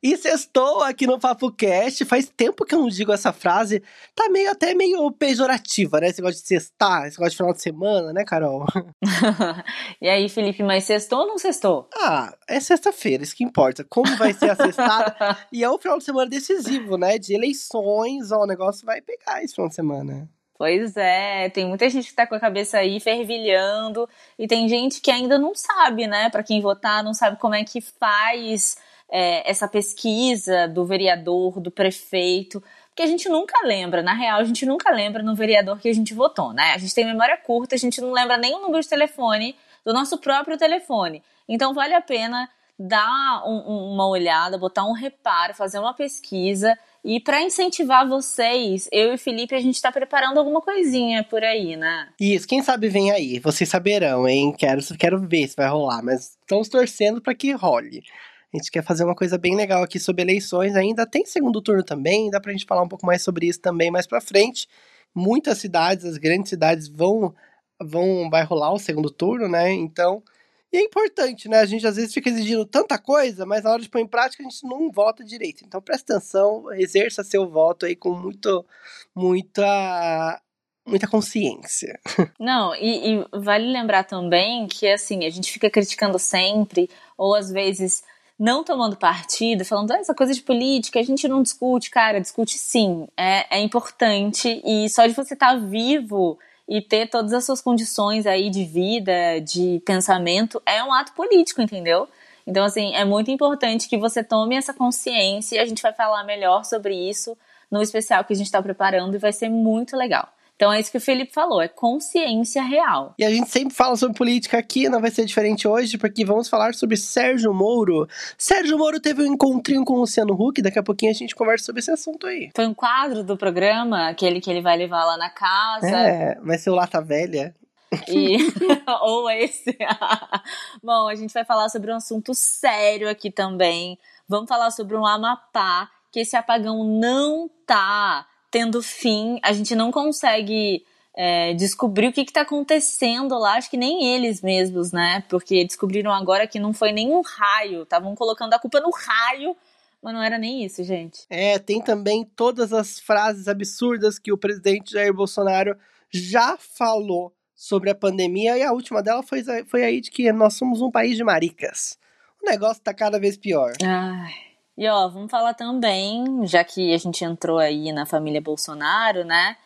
E sextou aqui no Papo Cast. Faz tempo que eu não digo essa frase. Tá meio até meio pejorativa, né? Esse negócio de sextar, esse negócio de final de semana, né, Carol? e aí, Felipe, mas sextou ou não sextou? Ah, é sexta-feira, isso que importa. Como vai ser a sextada? e é um final de semana decisivo, né? De eleições, ó, o negócio vai pegar esse final de semana. Pois é, tem muita gente que tá com a cabeça aí fervilhando e tem gente que ainda não sabe, né, para quem votar, não sabe como é que faz é, essa pesquisa do vereador, do prefeito, porque a gente nunca lembra, na real, a gente nunca lembra no vereador que a gente votou, né? A gente tem memória curta, a gente não lembra nem o número de telefone do nosso próprio telefone. Então vale a pena dar um, uma olhada, botar um reparo, fazer uma pesquisa. E para incentivar vocês, eu e Felipe, a gente está preparando alguma coisinha por aí, né? Isso, quem sabe vem aí. Vocês saberão, hein? Quero, quero ver se vai rolar, mas estamos torcendo para que role. A gente quer fazer uma coisa bem legal aqui sobre eleições. Ainda tem segundo turno também, dá pra gente falar um pouco mais sobre isso também mais pra frente. Muitas cidades, as grandes cidades vão vão vai rolar o segundo turno, né? Então, e é importante, né? A gente às vezes fica exigindo tanta coisa, mas na hora de pôr em prática a gente não vota direito. Então presta atenção, exerça seu voto aí com muito, muita muita consciência. Não, e, e, vale lembrar também que assim, a gente fica criticando sempre, ou às vezes não tomando partido, falando ah, essa coisa de política, a gente não discute, cara, discute sim, é, é importante e só de você estar tá vivo e ter todas as suas condições aí de vida, de pensamento, é um ato político, entendeu? Então, assim, é muito importante que você tome essa consciência e a gente vai falar melhor sobre isso no especial que a gente está preparando e vai ser muito legal. Então é isso que o Felipe falou, é consciência real. E a gente sempre fala sobre política aqui, não vai ser diferente hoje, porque vamos falar sobre Sérgio Moro. Sérgio Moro teve um encontrinho com o Luciano Huck, daqui a pouquinho a gente conversa sobre esse assunto aí. Foi um quadro do programa, aquele que ele vai levar lá na casa. É, vai ser o Lata Velha. E... Ou esse. Bom, a gente vai falar sobre um assunto sério aqui também. Vamos falar sobre um Amapá, que esse apagão não tá tendo fim, a gente não consegue é, descobrir o que está acontecendo lá, acho que nem eles mesmos, né? Porque descobriram agora que não foi nenhum raio, estavam colocando a culpa no raio, mas não era nem isso, gente. É, tem também todas as frases absurdas que o presidente Jair Bolsonaro já falou sobre a pandemia, e a última dela foi, foi aí de que nós somos um país de maricas. O negócio tá cada vez pior. Ai. E ó, vamos falar também, já que a gente entrou aí na família Bolsonaro, né?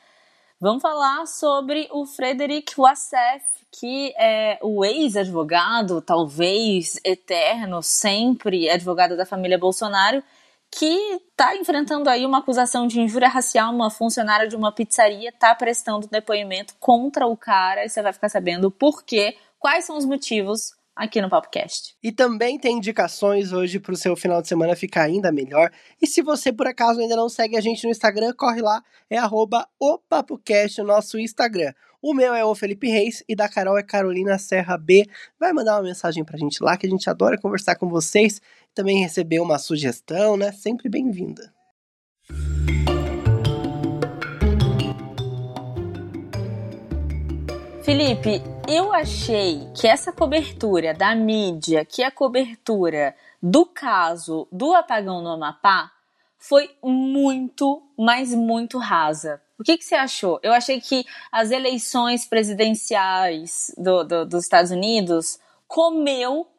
Vamos falar sobre o Frederic Wassef, que é o ex-advogado, talvez eterno, sempre advogado da família Bolsonaro, que está enfrentando aí uma acusação de injúria racial, uma funcionária de uma pizzaria está prestando depoimento contra o cara, e você vai ficar sabendo por quê, quais são os motivos aqui no PapoCast. E também tem indicações hoje para o seu final de semana ficar ainda melhor. E se você por acaso ainda não segue a gente no Instagram, corre lá, é arroba o PapoCast, o nosso Instagram. O meu é o Felipe Reis e da Carol é Carolina Serra B. Vai mandar uma mensagem pra gente lá, que a gente adora conversar com vocês. Também receber uma sugestão, né? Sempre bem-vinda. Felipe, eu achei que essa cobertura da mídia, que é a cobertura do caso do apagão no Amapá, foi muito, mas muito rasa. O que, que você achou? Eu achei que as eleições presidenciais do, do, dos Estados Unidos comeu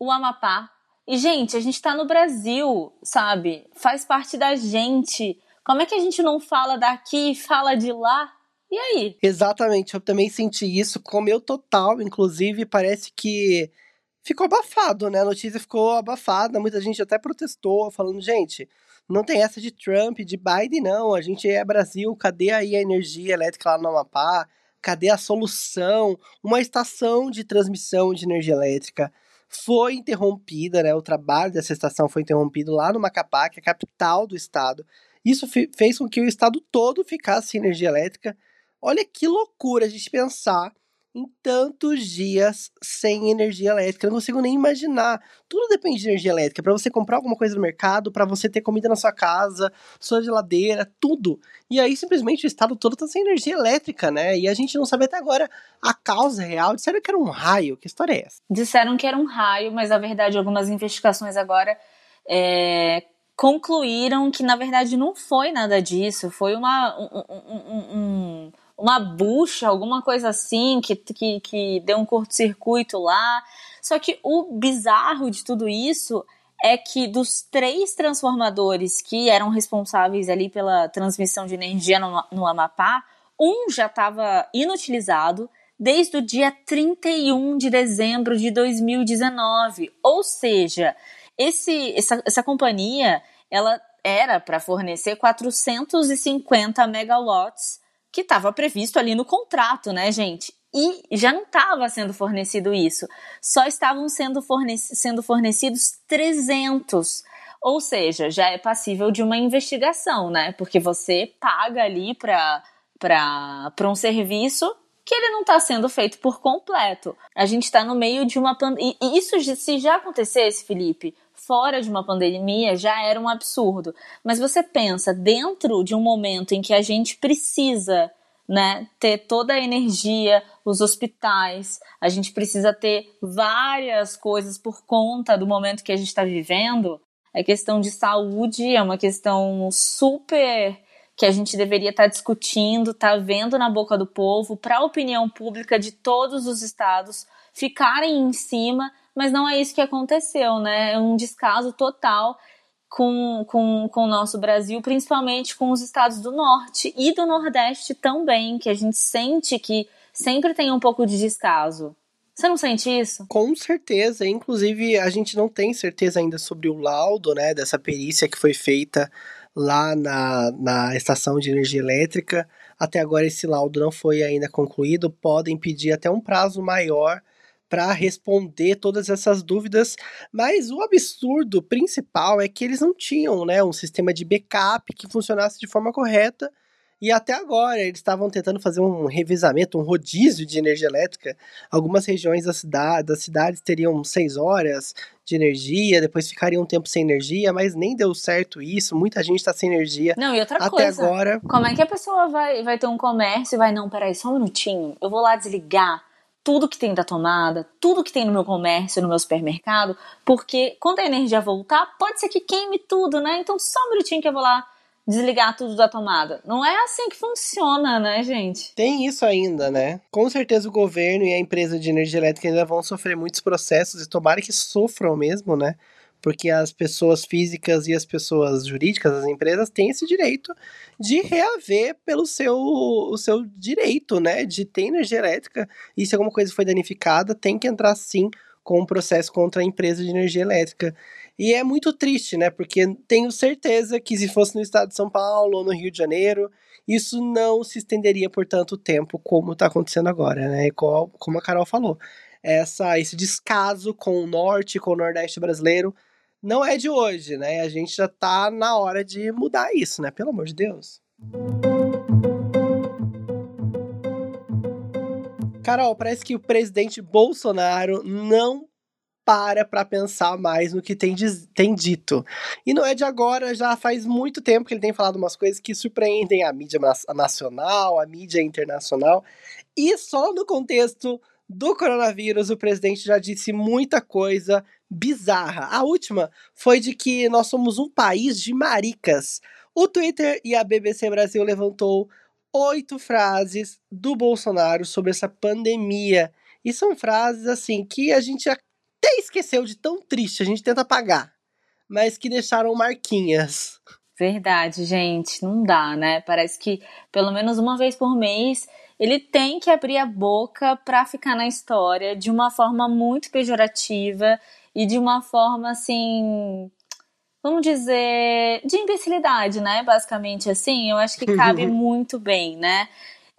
o Amapá. E, gente, a gente tá no Brasil, sabe? Faz parte da gente. Como é que a gente não fala daqui e fala de lá? E aí? Exatamente, eu também senti isso, comeu total, inclusive parece que ficou abafado, né? A notícia ficou abafada, muita gente até protestou, falando, gente, não tem essa de Trump, de Biden, não. A gente é Brasil, cadê aí a energia elétrica lá no Amapá? Cadê a solução? Uma estação de transmissão de energia elétrica foi interrompida, né? O trabalho dessa estação foi interrompido lá no Macapá, que é a capital do estado. Isso fez com que o estado todo ficasse sem energia elétrica Olha que loucura a gente pensar em tantos dias sem energia elétrica. Eu não consigo nem imaginar. Tudo depende de energia elétrica. Para você comprar alguma coisa no mercado, para você ter comida na sua casa, sua geladeira, tudo. E aí simplesmente o estado todo tá sem energia elétrica, né? E a gente não sabe até agora a causa real. Disseram que era um raio. Que história é essa? Disseram que era um raio, mas na verdade algumas investigações agora é, concluíram que na verdade não foi nada disso. Foi uma um, um, um, uma bucha, alguma coisa assim, que, que, que deu um curto-circuito lá. Só que o bizarro de tudo isso é que dos três transformadores que eram responsáveis ali pela transmissão de energia no, no Amapá, um já estava inutilizado desde o dia 31 de dezembro de 2019. Ou seja, esse, essa, essa companhia ela era para fornecer 450 megawatts que estava previsto ali no contrato, né, gente? E já não estava sendo fornecido isso. Só estavam sendo, fornec sendo fornecidos 300. Ou seja, já é passível de uma investigação, né? Porque você paga ali para um serviço que ele não está sendo feito por completo. A gente está no meio de uma pandemia. E isso, se já acontecesse, Felipe, fora de uma pandemia já era um absurdo. Mas você pensa, dentro de um momento em que a gente precisa né, ter toda a energia, os hospitais, a gente precisa ter várias coisas por conta do momento que a gente está vivendo. É questão de saúde, é uma questão super que a gente deveria estar tá discutindo, tá vendo na boca do povo, para a opinião pública de todos os estados ficarem em cima mas não é isso que aconteceu, né? É um descaso total com, com, com o nosso Brasil, principalmente com os estados do Norte e do Nordeste também, que a gente sente que sempre tem um pouco de descaso. Você não sente isso? Com certeza. Inclusive, a gente não tem certeza ainda sobre o laudo, né, dessa perícia que foi feita lá na, na estação de energia elétrica. Até agora, esse laudo não foi ainda concluído. Podem pedir até um prazo maior para responder todas essas dúvidas, mas o absurdo principal é que eles não tinham, né, um sistema de backup que funcionasse de forma correta. E até agora eles estavam tentando fazer um revisamento, um rodízio de energia elétrica. Algumas regiões da cidade, das cidades teriam seis horas de energia, depois ficariam um tempo sem energia, mas nem deu certo isso. Muita gente está sem energia. Não, e outra até coisa. agora. Como é que a pessoa vai, vai ter um comércio e vai, não, peraí, só um minutinho, eu vou lá desligar tudo que tem da tomada, tudo que tem no meu comércio, no meu supermercado, porque quando a energia voltar, pode ser que queime tudo, né? Então só um minutinho que eu vou lá desligar tudo da tomada. Não é assim que funciona, né, gente? Tem isso ainda, né? Com certeza o governo e a empresa de energia elétrica ainda vão sofrer muitos processos e tomara que sofram mesmo, né? porque as pessoas físicas e as pessoas jurídicas, as empresas, têm esse direito de reaver pelo seu, o seu direito, né, de ter energia elétrica, e se alguma coisa foi danificada, tem que entrar sim com um processo contra a empresa de energia elétrica. E é muito triste, né, porque tenho certeza que se fosse no estado de São Paulo ou no Rio de Janeiro, isso não se estenderia por tanto tempo como está acontecendo agora, né, como a Carol falou. Essa, esse descaso com o norte, com o nordeste brasileiro, não é de hoje, né? A gente já tá na hora de mudar isso, né? Pelo amor de Deus. Carol, parece que o presidente Bolsonaro não para para pensar mais no que tem, tem dito. E não é de agora, já faz muito tempo que ele tem falado umas coisas que surpreendem a mídia nacional, a mídia internacional. E só no contexto do coronavírus, o presidente já disse muita coisa bizarra. A última foi de que nós somos um país de maricas. O Twitter e a BBC Brasil levantou oito frases do Bolsonaro sobre essa pandemia. E são frases assim que a gente até esqueceu de tão triste, a gente tenta apagar, mas que deixaram marquinhas. Verdade, gente, não dá, né? Parece que pelo menos uma vez por mês ele tem que abrir a boca para ficar na história de uma forma muito pejorativa e de uma forma assim, vamos dizer, de imbecilidade, né? Basicamente assim, eu acho que cabe muito bem, né?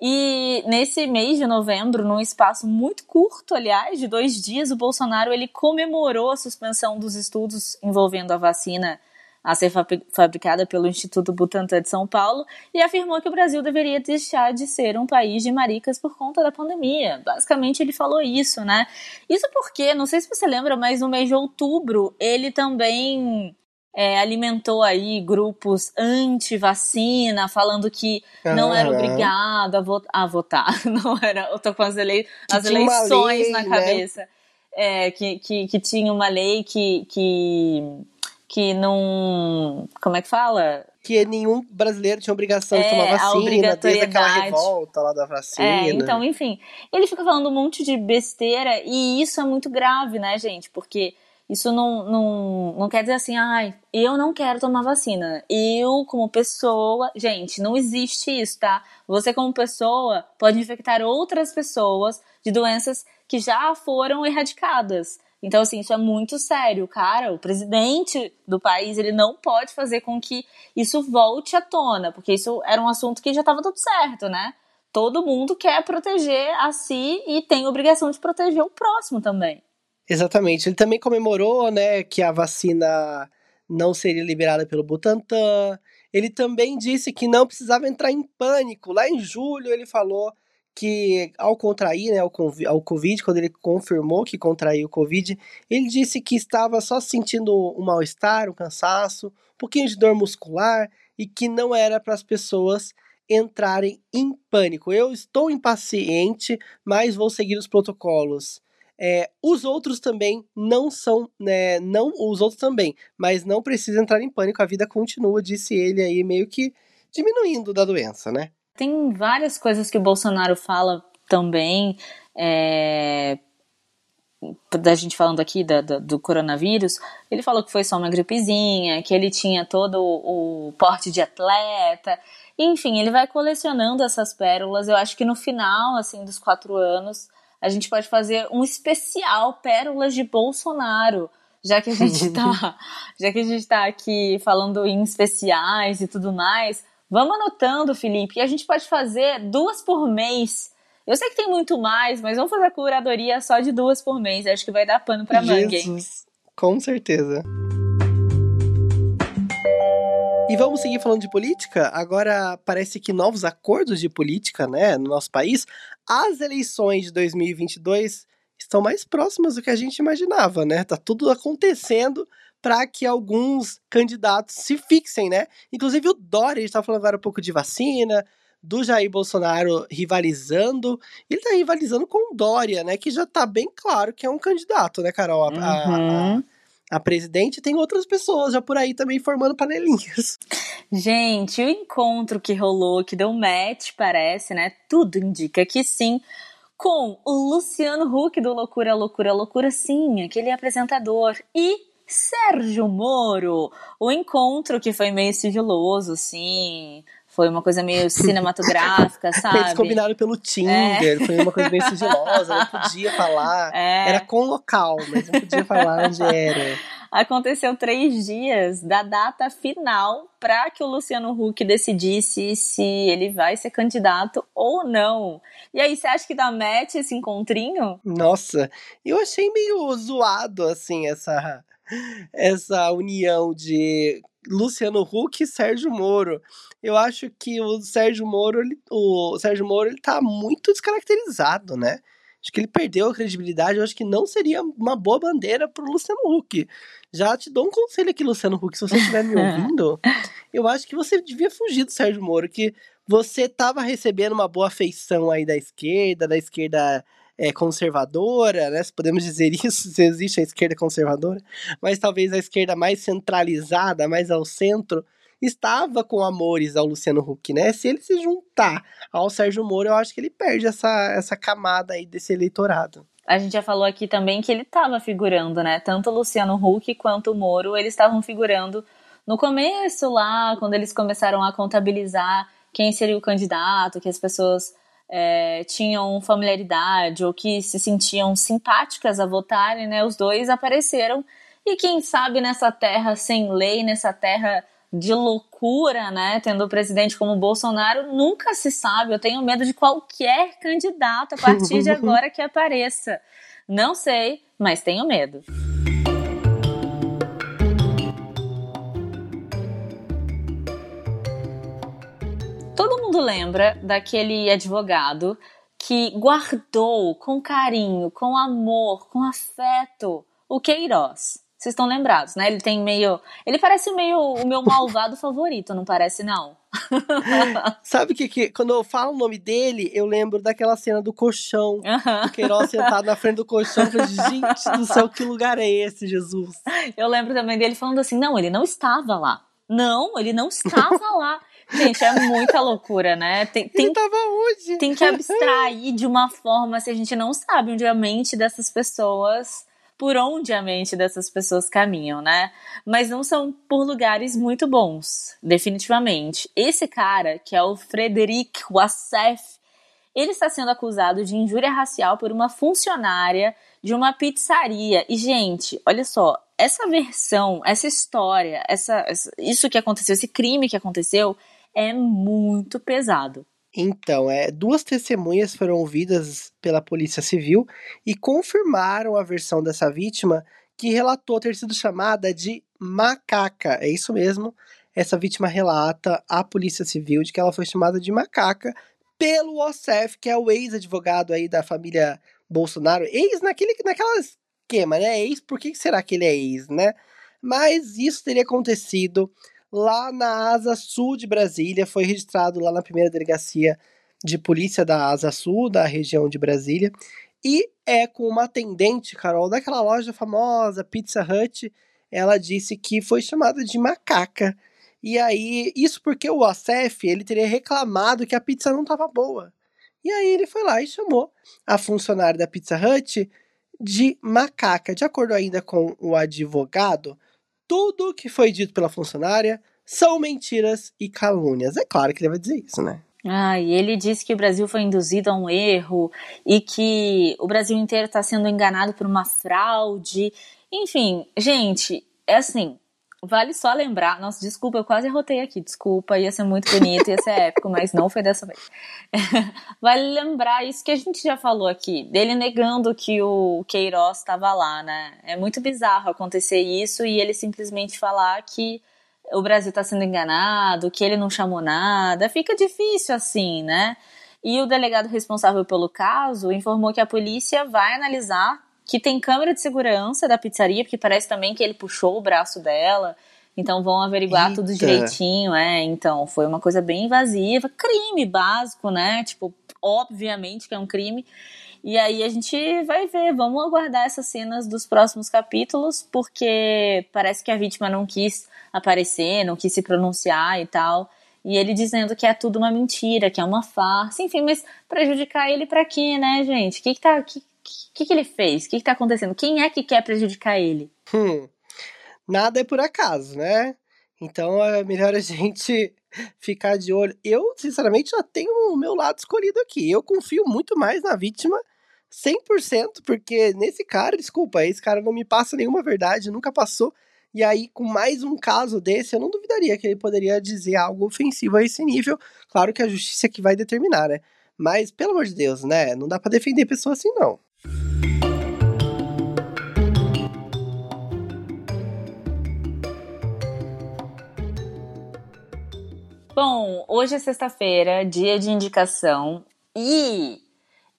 E nesse mês de novembro, num espaço muito curto, aliás, de dois dias, o Bolsonaro ele comemorou a suspensão dos estudos envolvendo a vacina a ser fabricada pelo Instituto Butantan de São Paulo e afirmou que o Brasil deveria deixar de ser um país de maricas por conta da pandemia. Basicamente, ele falou isso, né? Isso porque, não sei se você lembra, mas no mês de outubro ele também é, alimentou aí grupos anti-vacina, falando que não era obrigado a, vo a, votar. Não era, eu tô com as, elei as eleições lei, na né? cabeça. Né? É, que, que, que tinha uma lei que, que que não. Como é que fala? Que nenhum brasileiro tinha obrigação é, de tomar vacina, desde aquela revolta lá da vacina. É, então, enfim. Ele fica falando um monte de besteira e isso é muito grave, né, gente? Porque isso não, não, não quer dizer assim, ai, eu não quero tomar vacina. Eu, como pessoa. Gente, não existe isso, tá? Você, como pessoa, pode infectar outras pessoas de doenças que já foram erradicadas. Então, assim, isso é muito sério, cara. O presidente do país, ele não pode fazer com que isso volte à tona, porque isso era um assunto que já estava tudo certo, né? Todo mundo quer proteger a si e tem obrigação de proteger o próximo também. Exatamente. Ele também comemorou, né, que a vacina não seria liberada pelo Butantan. Ele também disse que não precisava entrar em pânico. Lá em julho ele falou que ao contrair né, ao Covid, quando ele confirmou que contraiu o Covid, ele disse que estava só sentindo um mal-estar, um cansaço, um pouquinho de dor muscular e que não era para as pessoas entrarem em pânico. Eu estou impaciente, mas vou seguir os protocolos. É, os outros também não são, né, não os outros também, mas não precisa entrar em pânico, a vida continua, disse ele aí, meio que diminuindo da doença, né? Tem várias coisas que o Bolsonaro fala também, é, da gente falando aqui da, da, do coronavírus, ele falou que foi só uma gripezinha, que ele tinha todo o, o porte de atleta, enfim, ele vai colecionando essas pérolas. Eu acho que no final, assim, dos quatro anos, a gente pode fazer um especial pérolas de Bolsonaro, já que a gente tá, já que a gente tá aqui falando em especiais e tudo mais. Vamos anotando, Felipe, e a gente pode fazer duas por mês. Eu sei que tem muito mais, mas vamos fazer a curadoria só de duas por mês. Acho que vai dar pano pra manga, hein? Com certeza. E vamos seguir falando de política? Agora parece que novos acordos de política, né, no nosso país, as eleições de 2022 estão mais próximas do que a gente imaginava, né? Tá tudo acontecendo para que alguns candidatos se fixem, né? Inclusive o Dória, a gente falando agora um pouco de vacina, do Jair Bolsonaro rivalizando. Ele tá rivalizando com o Dória, né? Que já tá bem claro que é um candidato, né, Carol? A, uhum. a, a, a presidente tem outras pessoas já por aí também formando panelinhas. Gente, o encontro que rolou, que deu match, parece, né? Tudo indica que sim com o Luciano Huck do Loucura, Loucura, Loucura, sim, aquele apresentador, e Sérgio Moro. O encontro que foi meio sigiloso, sim. Foi uma coisa meio cinematográfica, sabe? Eles combinaram pelo Tinder, é. foi uma coisa meio sigilosa, não podia falar. É. Era com local, mas não podia falar onde era. Aconteceu três dias da data final para que o Luciano Huck decidisse se ele vai ser candidato ou não. E aí, você acha que dá match esse encontrinho? Nossa, eu achei meio zoado, assim, essa essa união de Luciano Huck e Sérgio Moro. Eu acho que o Sérgio Moro, ele, o Sérgio Moro, ele tá muito descaracterizado, né? Acho que ele perdeu a credibilidade. Eu acho que não seria uma boa bandeira pro Luciano Huck. Já te dou um conselho aqui, Luciano Huck, se você estiver me ouvindo, eu acho que você devia fugir do Sérgio Moro, que você tava recebendo uma boa afeição aí da esquerda, da esquerda é, conservadora, né? Se podemos dizer isso, se existe a esquerda conservadora, mas talvez a esquerda mais centralizada, mais ao centro, estava com amores ao Luciano Huck, né? Se ele se juntar ao Sérgio Moro, eu acho que ele perde essa, essa camada aí desse eleitorado. A gente já falou aqui também que ele estava figurando, né? Tanto o Luciano Huck quanto o Moro, eles estavam figurando no começo lá, quando eles começaram a contabilizar quem seria o candidato, que as pessoas é, tinham familiaridade ou que se sentiam simpáticas a votarem, né? Os dois apareceram e quem sabe nessa terra sem lei, nessa terra de loucura, né? Tendo o presidente como Bolsonaro, nunca se sabe. Eu tenho medo de qualquer candidato a partir de agora que apareça. Não sei, mas tenho medo. Todo mundo lembra daquele advogado que guardou com carinho, com amor, com afeto o Queiroz. Vocês estão lembrados, né? Ele tem meio. Ele parece meio o meu malvado favorito, não parece, não? Sabe que, que quando eu falo o nome dele, eu lembro daquela cena do colchão. Uhum. O Queiroz sentado na frente do colchão. Eu falei, gente do céu, que lugar é esse, Jesus? Eu lembro também dele falando assim: não, ele não estava lá. Não, ele não estava lá. Gente, é muita loucura, né? Tem, tem? Tem que abstrair de uma forma se a gente não sabe onde a mente dessas pessoas por onde a mente dessas pessoas caminham, né? Mas não são por lugares muito bons, definitivamente. Esse cara, que é o Frederic Wassef, ele está sendo acusado de injúria racial por uma funcionária de uma pizzaria. E, gente, olha só, essa versão, essa história, essa, isso que aconteceu, esse crime que aconteceu, é muito pesado. Então, é, duas testemunhas foram ouvidas pela Polícia Civil e confirmaram a versão dessa vítima, que relatou ter sido chamada de macaca. É isso mesmo. Essa vítima relata à Polícia Civil de que ela foi chamada de macaca pelo OSEF, que é o ex-advogado aí da família Bolsonaro. Ex naquele, naquela esquema, né? Ex, por que será que ele é ex, né? Mas isso teria acontecido lá na Asa Sul de Brasília, foi registrado lá na primeira delegacia de polícia da Asa Sul, da região de Brasília, e é com uma atendente, Carol, daquela loja famosa, Pizza Hut, ela disse que foi chamada de macaca. E aí, isso porque o ACF, ele teria reclamado que a pizza não estava boa. E aí ele foi lá e chamou a funcionária da Pizza Hut de macaca. De acordo ainda com o advogado, tudo que foi dito pela funcionária são mentiras e calúnias. É claro que ele vai dizer isso, né? Ah, e ele disse que o Brasil foi induzido a um erro e que o Brasil inteiro está sendo enganado por uma fraude. Enfim, gente, é assim, Vale só lembrar, nossa, desculpa, eu quase rotei aqui, desculpa, ia ser muito bonito, ia ser épico, mas não foi dessa vez. vale lembrar isso que a gente já falou aqui, dele negando que o Queiroz estava lá, né? É muito bizarro acontecer isso e ele simplesmente falar que o Brasil está sendo enganado, que ele não chamou nada, fica difícil assim, né? E o delegado responsável pelo caso informou que a polícia vai analisar que tem câmera de segurança da pizzaria, porque parece também que ele puxou o braço dela. Então vão averiguar Eita. tudo direitinho, é. Então, foi uma coisa bem invasiva, crime básico, né? Tipo, obviamente que é um crime. E aí a gente vai ver, vamos aguardar essas cenas dos próximos capítulos, porque parece que a vítima não quis aparecer, não quis se pronunciar e tal. E ele dizendo que é tudo uma mentira, que é uma farsa, enfim, mas prejudicar ele para quê, né, gente? O que, que tá. Que, que, que ele fez? O que, está acontecendo? Quem é que quer prejudicar ele? Hum, nada é por acaso, né? Então é melhor a gente ficar de olho. Eu, sinceramente, já tenho o meu lado escolhido aqui. Eu confio muito mais na vítima 100%, porque nesse cara, desculpa, esse cara não me passa nenhuma verdade, nunca passou. E aí, com mais um caso desse, eu não duvidaria que ele poderia dizer algo ofensivo a esse nível. Claro que a justiça é que vai determinar, né? Mas, pelo amor de Deus, né? Não dá para defender pessoa assim, não. Bom, hoje é sexta-feira, dia de indicação, e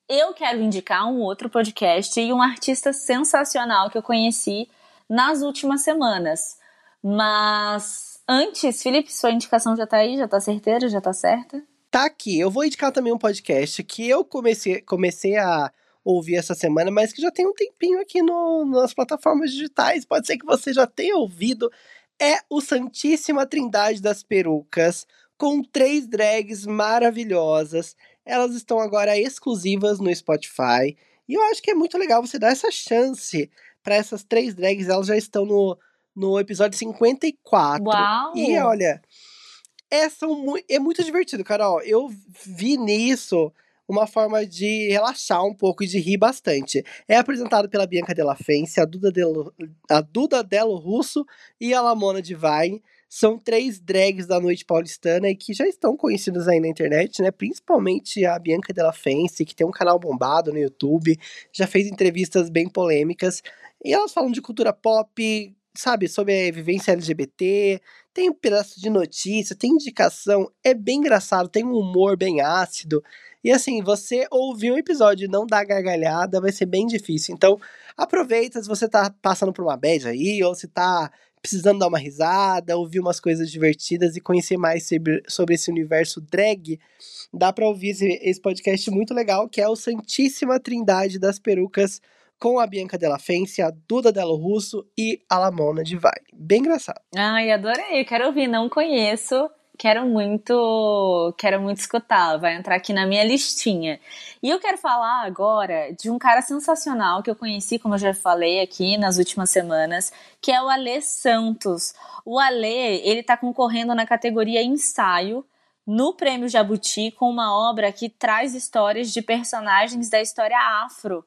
eu quero indicar um outro podcast e um artista sensacional que eu conheci nas últimas semanas. Mas antes, Felipe, sua indicação já tá aí? Já tá certeira? Já tá certa? Tá aqui. Eu vou indicar também um podcast que eu comecei, comecei a ouvir essa semana, mas que já tem um tempinho aqui no, nas plataformas digitais. Pode ser que você já tenha ouvido. É o Santíssima Trindade das Perucas, com três drags maravilhosas. Elas estão agora exclusivas no Spotify. E eu acho que é muito legal você dar essa chance para essas três drags. Elas já estão no, no episódio 54. Uau! E olha, é, são, é muito divertido, Carol. Eu vi nisso uma forma de relaxar um pouco e de rir bastante. É apresentado pela Bianca Della Fence, a Duda Delo, a Duda Delo Russo e a Lamona Divine. São três drags da noite paulistana e que já estão conhecidas aí na internet, né? Principalmente a Bianca Della Fence, que tem um canal bombado no YouTube, já fez entrevistas bem polêmicas. E elas falam de cultura pop, sabe, sobre a vivência LGBT, tem um pedaço de notícia, tem indicação, é bem engraçado, tem um humor bem ácido. E assim, você ouvir um episódio e não dar gargalhada vai ser bem difícil. Então, aproveita se você tá passando por uma bad aí, ou se tá precisando dar uma risada, ouvir umas coisas divertidas e conhecer mais sobre, sobre esse universo drag, dá pra ouvir esse podcast muito legal, que é o Santíssima Trindade das Perucas com a Bianca Della Fence, a Duda Delo Russo e a Lamona Divine. Bem engraçado. Ai, adorei. Quero ouvir, não conheço. Quero muito, quero muito escutar. Vai entrar aqui na minha listinha. E eu quero falar agora de um cara sensacional que eu conheci, como eu já falei aqui nas últimas semanas, que é o Alê Santos. O Alê, ele tá concorrendo na categoria ensaio no Prêmio Jabuti com uma obra que traz histórias de personagens da história afro.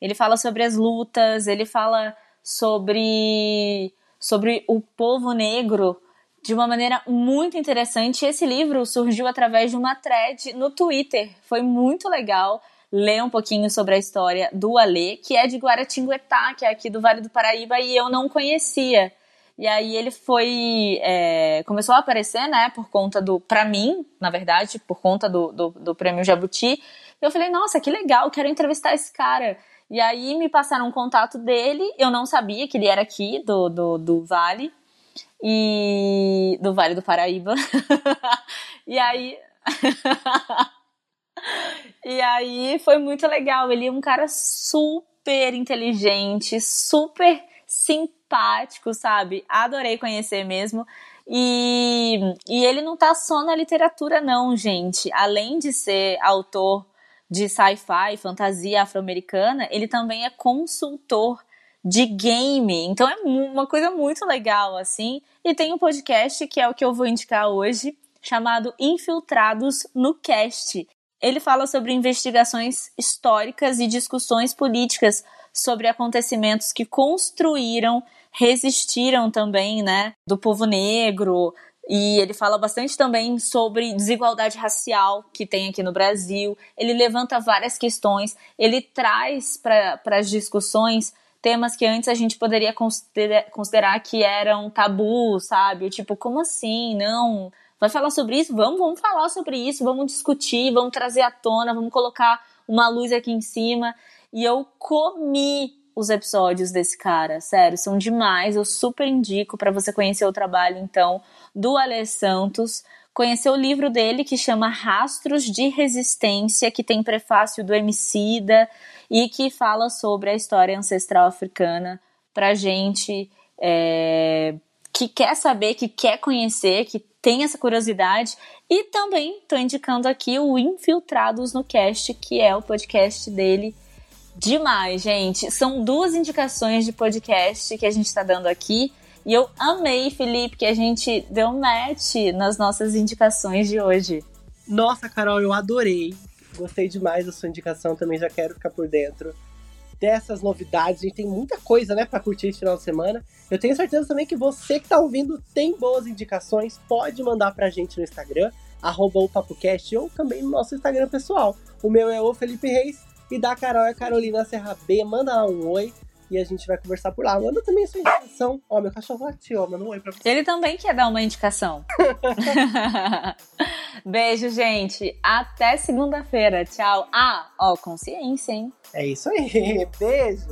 Ele fala sobre as lutas, ele fala sobre, sobre o povo negro de uma maneira muito interessante. Esse livro surgiu através de uma thread no Twitter. Foi muito legal ler um pouquinho sobre a história do Alê, que é de Guaratinguetá, que é aqui do Vale do Paraíba, e eu não conhecia. E aí ele foi. É, começou a aparecer, né, por conta do. Pra mim, na verdade, por conta do, do, do prêmio Jabuti. Eu falei, nossa, que legal, quero entrevistar esse cara. E aí me passaram um contato dele, eu não sabia que ele era aqui do, do, do Vale, e do Vale do Paraíba. e aí. e aí foi muito legal. Ele é um cara super inteligente, super simpático, sabe? Adorei conhecer mesmo. E, e ele não tá só na literatura, não, gente. Além de ser autor de sci-fi, fantasia afro-americana, ele também é consultor de game. Então é uma coisa muito legal, assim. E tem um podcast que é o que eu vou indicar hoje, chamado Infiltrados no Cast. Ele fala sobre investigações históricas e discussões políticas sobre acontecimentos que construíram, resistiram também, né, do povo negro, e ele fala bastante também sobre desigualdade racial que tem aqui no Brasil. Ele levanta várias questões, ele traz para as discussões temas que antes a gente poderia considerar, considerar que eram tabu, sabe? Tipo, como assim? Não. Vai falar sobre isso? Vamos, vamos falar sobre isso, vamos discutir, vamos trazer à tona, vamos colocar uma luz aqui em cima. E eu comi os episódios desse cara, sério, são demais. Eu super indico para você conhecer o trabalho, então do Alê Santos, conhecer o livro dele que chama Rastros de Resistência, que tem prefácio do Emicida e que fala sobre a história ancestral africana para gente é, que quer saber, que quer conhecer, que tem essa curiosidade. E também estou indicando aqui o Infiltrados no Cast, que é o podcast dele. Demais, gente. São duas indicações de podcast que a gente está dando aqui. E eu amei, Felipe, que a gente deu match nas nossas indicações de hoje. Nossa, Carol, eu adorei. Gostei demais da sua indicação, também já quero ficar por dentro dessas novidades. A gente tem muita coisa, né, para curtir esse final de semana. Eu tenho certeza também que você que tá ouvindo tem boas indicações, pode mandar pra gente no Instagram, arroba o PapoCast, ou também no nosso Instagram pessoal. O meu é o Felipe Reis e da Carol é Carolina Serra B. Manda lá um oi e a gente vai conversar por lá. Manda também a sua indicação. Ó, meu cachorro latiu, ó, manda um oi pra você. Ele também quer dar uma indicação. Beijo, gente. Até segunda-feira. Tchau. Ah, ó, consciência, hein? É isso aí. Beijo.